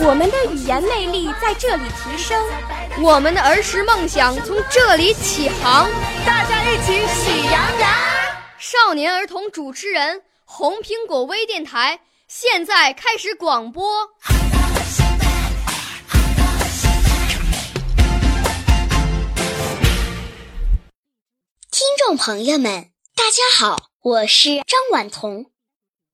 我们的语言魅力在这里提升，我们的儿时梦想从这里起航。大家一起喜羊羊。少年儿童主持人，红苹果微电台现在开始广播。听众朋友们，大家好，我是张婉彤，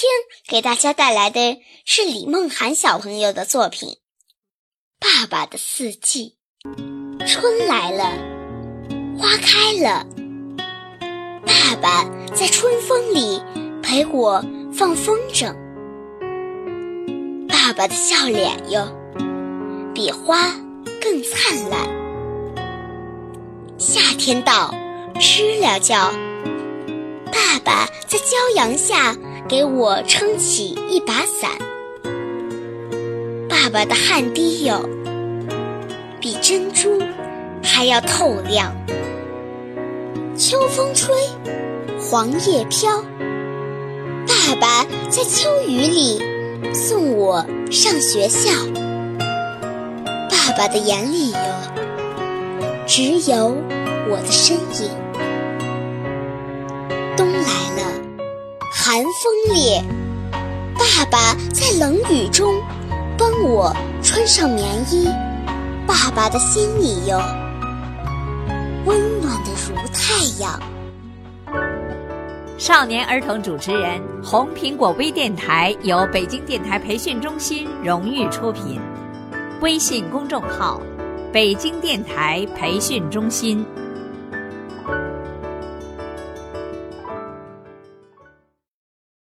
天给大家带来的是李梦涵小朋友的作品《爸爸的四季》。春来了，花开了，爸爸在春风里陪我放风筝。爸爸的笑脸哟，比花更灿烂。夏天到，知了叫，爸爸在骄阳下。给我撑起一把伞，爸爸的汗滴哟，比珍珠还要透亮。秋风吹，黄叶飘，爸爸在秋雨里送我上学校。爸爸的眼里哟，只有我的身影。寒风烈，爸爸在冷雨中帮我穿上棉衣。爸爸的心里哟，温暖的如太阳。少年儿童主持人，红苹果微电台由北京电台培训中心荣誉出品，微信公众号：北京电台培训中心。